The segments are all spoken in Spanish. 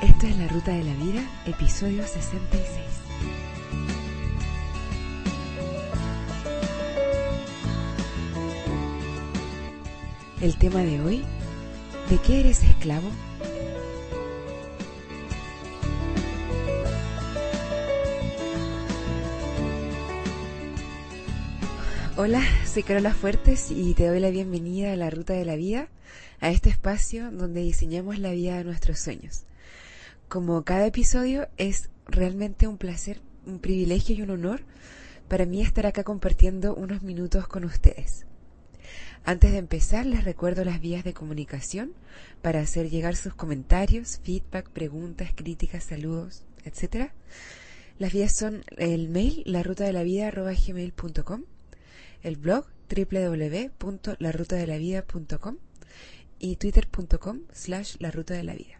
Esto es La Ruta de la Vida, episodio 66. El tema de hoy, ¿de qué eres esclavo? Hola, soy Carola Fuertes y te doy la bienvenida a la Ruta de la Vida, a este espacio donde diseñamos la vida de nuestros sueños. Como cada episodio es realmente un placer, un privilegio y un honor para mí estar acá compartiendo unos minutos con ustedes. Antes de empezar, les recuerdo las vías de comunicación para hacer llegar sus comentarios, feedback, preguntas, críticas, saludos, etc. Las vías son el mail, la ruta de la vida, el blog www.larutadelavida.com y twitter.com slash la ruta de la vida.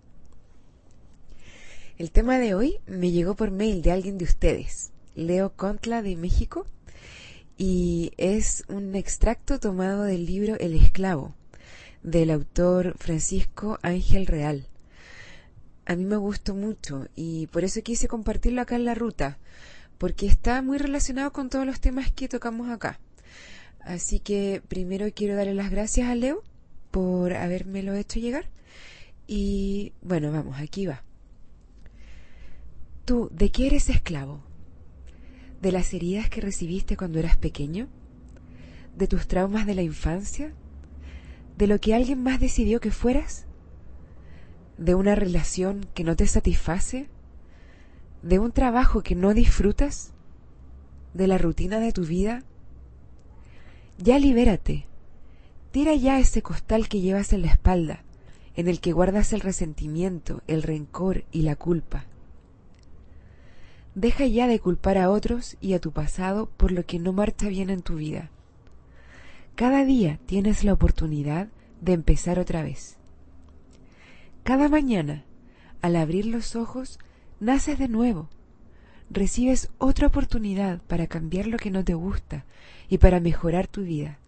El tema de hoy me llegó por mail de alguien de ustedes, Leo Contla de México, y es un extracto tomado del libro El esclavo, del autor Francisco Ángel Real. A mí me gustó mucho y por eso quise compartirlo acá en la ruta, porque está muy relacionado con todos los temas que tocamos acá. Así que primero quiero darle las gracias a Leo por habérmelo hecho llegar. Y bueno, vamos, aquí va. ¿Tú de qué eres esclavo? ¿De las heridas que recibiste cuando eras pequeño? ¿De tus traumas de la infancia? ¿De lo que alguien más decidió que fueras? ¿De una relación que no te satisface? ¿De un trabajo que no disfrutas? ¿De la rutina de tu vida? Ya libérate. Tira ya ese costal que llevas en la espalda, en el que guardas el resentimiento, el rencor y la culpa. Deja ya de culpar a otros y a tu pasado por lo que no marcha bien en tu vida. Cada día tienes la oportunidad de empezar otra vez. Cada mañana, al abrir los ojos, naces de nuevo recibes otra oportunidad para cambiar lo que no te gusta y para mejorar tu vida.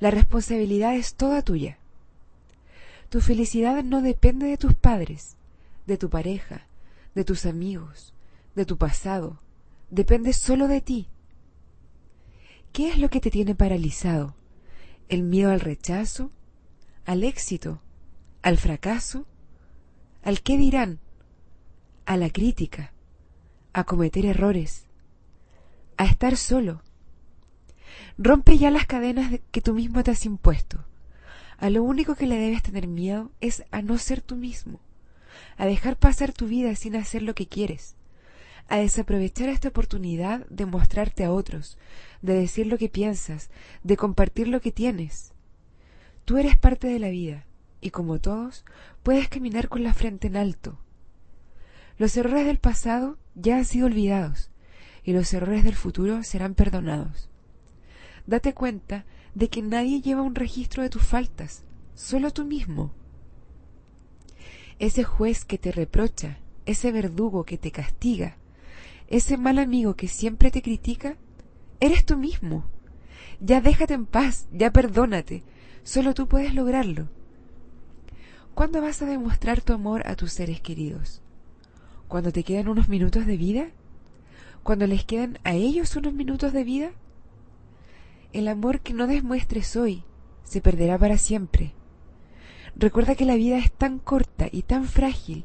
La responsabilidad es toda tuya. Tu felicidad no depende de tus padres, de tu pareja, de tus amigos, de tu pasado. Depende solo de ti. ¿Qué es lo que te tiene paralizado? ¿El miedo al rechazo? ¿Al éxito? ¿Al fracaso? ¿Al qué dirán? ¿A la crítica? a cometer errores, a estar solo. Rompe ya las cadenas que tú mismo te has impuesto. A lo único que le debes tener miedo es a no ser tú mismo, a dejar pasar tu vida sin hacer lo que quieres, a desaprovechar esta oportunidad de mostrarte a otros, de decir lo que piensas, de compartir lo que tienes. Tú eres parte de la vida y como todos puedes caminar con la frente en alto. Los errores del pasado ya han sido olvidados y los errores del futuro serán perdonados. Date cuenta de que nadie lleva un registro de tus faltas, solo tú mismo. Ese juez que te reprocha, ese verdugo que te castiga, ese mal amigo que siempre te critica, eres tú mismo. Ya déjate en paz, ya perdónate, solo tú puedes lograrlo. ¿Cuándo vas a demostrar tu amor a tus seres queridos? cuando te quedan unos minutos de vida, cuando les quedan a ellos unos minutos de vida. El amor que no demuestres hoy se perderá para siempre. Recuerda que la vida es tan corta y tan frágil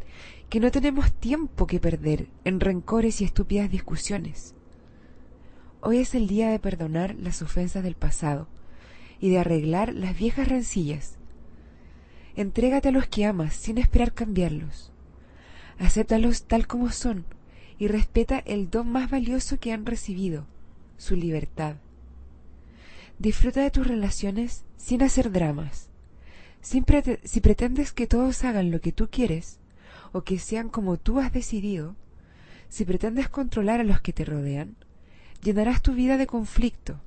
que no tenemos tiempo que perder en rencores y estúpidas discusiones. Hoy es el día de perdonar las ofensas del pasado y de arreglar las viejas rencillas. Entrégate a los que amas sin esperar cambiarlos acéptalos tal como son y respeta el don más valioso que han recibido, su libertad. Disfruta de tus relaciones sin hacer dramas. si pretendes que todos hagan lo que tú quieres, o que sean como tú has decidido, si pretendes controlar a los que te rodean, llenarás tu vida de conflicto.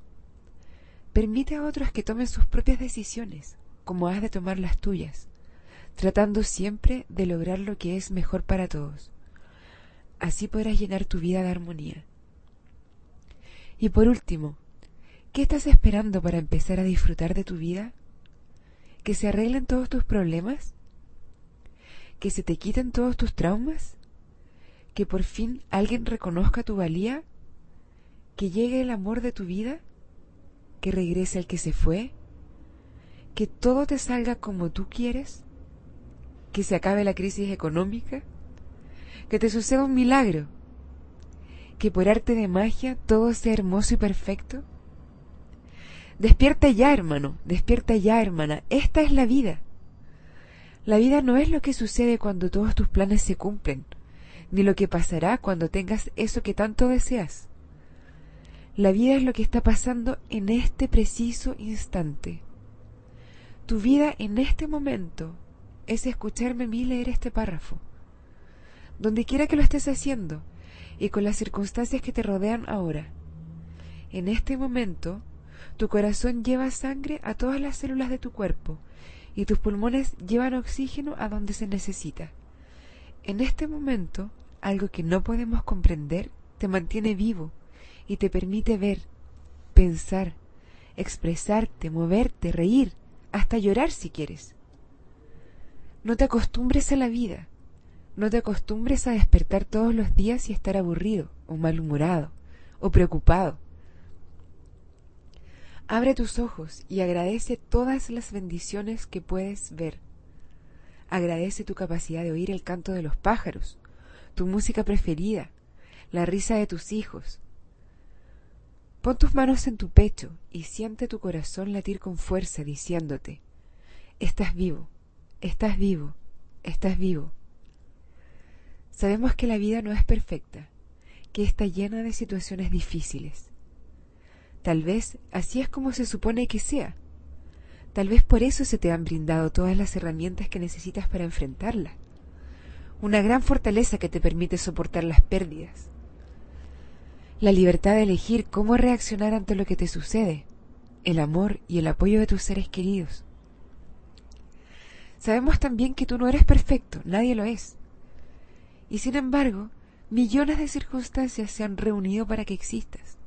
Permite a otros que tomen sus propias decisiones, como has de tomar las tuyas tratando siempre de lograr lo que es mejor para todos. Así podrás llenar tu vida de armonía. Y por último, ¿qué estás esperando para empezar a disfrutar de tu vida? ¿Que se arreglen todos tus problemas? Que se te quiten todos tus traumas, que por fin alguien reconozca tu valía, que llegue el amor de tu vida, que regrese el que se fue, que todo te salga como tú quieres, que se acabe la crisis económica, que te suceda un milagro, que por arte de magia todo sea hermoso y perfecto. Despierta ya, hermano, despierta ya, hermana, esta es la vida. La vida no es lo que sucede cuando todos tus planes se cumplen, ni lo que pasará cuando tengas eso que tanto deseas. La vida es lo que está pasando en este preciso instante. Tu vida en este momento es escucharme a mí leer este párrafo. Donde quiera que lo estés haciendo y con las circunstancias que te rodean ahora. En este momento, tu corazón lleva sangre a todas las células de tu cuerpo y tus pulmones llevan oxígeno a donde se necesita. En este momento, algo que no podemos comprender te mantiene vivo y te permite ver, pensar, expresarte, moverte, reír, hasta llorar si quieres. No te acostumbres a la vida, no te acostumbres a despertar todos los días y estar aburrido, o malhumorado, o preocupado. Abre tus ojos y agradece todas las bendiciones que puedes ver. Agradece tu capacidad de oír el canto de los pájaros, tu música preferida, la risa de tus hijos. Pon tus manos en tu pecho y siente tu corazón latir con fuerza diciéndote, estás vivo, estás vivo, estás vivo. Sabemos que la vida no es perfecta, que está llena de situaciones difíciles Tal vez así es como se supone que sea. Tal vez por eso se te han brindado todas las herramientas que necesitas para enfrentarla. Una gran fortaleza que te permite soportar las pérdidas. La libertad de elegir cómo reaccionar ante lo que te sucede. El amor y el apoyo de tus seres queridos. Sabemos también que tú no eres perfecto, nadie lo es. Y sin embargo, millones de circunstancias se han reunido para que existas.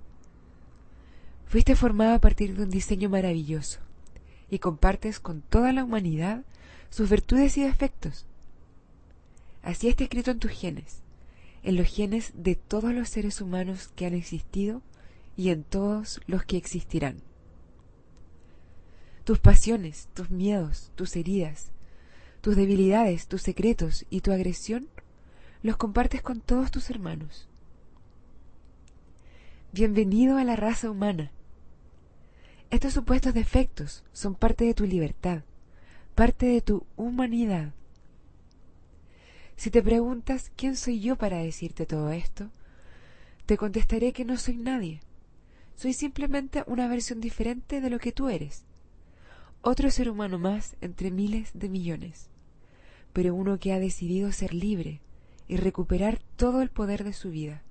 Fuiste formado a partir de un diseño maravilloso y compartes con toda la humanidad sus virtudes y defectos. Así está escrito en tus genes, en los genes de todos los seres humanos que han existido y en todos los que existirán. Tus pasiones, tus miedos, tus heridas, tus debilidades, tus secretos y tu agresión los compartes con todos tus hermanos. Bienvenido a la raza humana estos supuestos defectos son parte de tu libertad, parte de tu humanidad. Si te preguntas quién soy yo para decirte todo esto, te contestaré que no soy nadie. Soy simplemente una versión diferente de lo que tú eres. Otro ser humano más entre miles de millones, pero uno que ha decidido ser libre y recuperar todo el poder de su vida.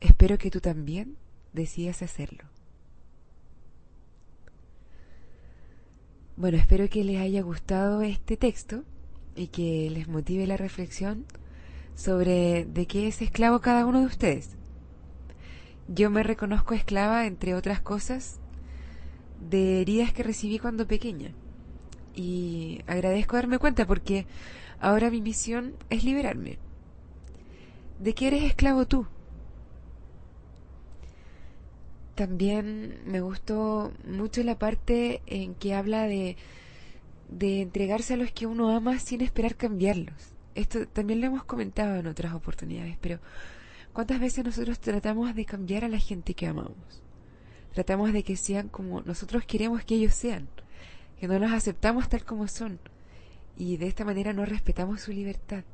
Espero que tú también decidas hacerlo. Bueno, espero que les haya gustado este texto y que les motive la reflexión sobre de qué es esclavo cada uno de ustedes. Yo me reconozco esclava, entre otras cosas, de heridas que recibí cuando pequeña. Y agradezco darme cuenta porque ahora mi misión es liberarme. ¿De qué eres esclavo tú? También me gustó mucho la parte en que habla de, de entregarse a los que uno ama sin esperar cambiarlos. Esto también lo hemos comentado en otras oportunidades, pero ¿cuántas veces nosotros tratamos de cambiar a la gente que amamos? Tratamos de que sean como nosotros queremos que ellos sean, que no los aceptamos tal como son y de esta manera no respetamos su libertad.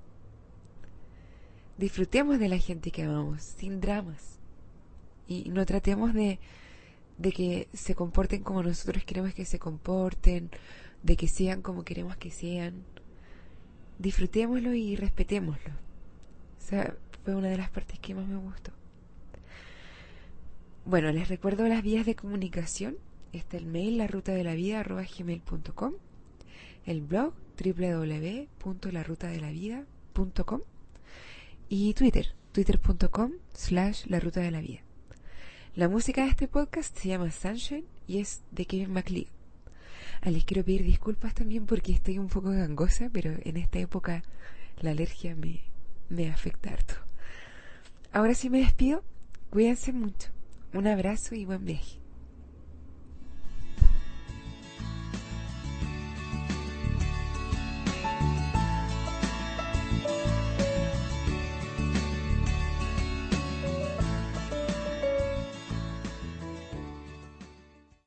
Disfrutemos de la gente que amamos, sin dramas y no tratemos de, de que se comporten como nosotros queremos que se comporten, de que sean como queremos que sean. Disfrutémoslo y respetémoslo. O sea, fue una de las partes que más me gustó. Bueno, les recuerdo las vías de comunicación. Está el mail, la ruta de la vida, el blog, www.larutadelavida.com y Twitter, twitter.com slash la ruta de la vida. La música de este podcast se llama Sunshine y es de Kevin MacLeod. Ah, les quiero pedir disculpas también porque estoy un poco gangosa, pero en esta época la alergia me, me afecta harto. Ahora sí me despido. Cuídense mucho. Un abrazo y buen viaje.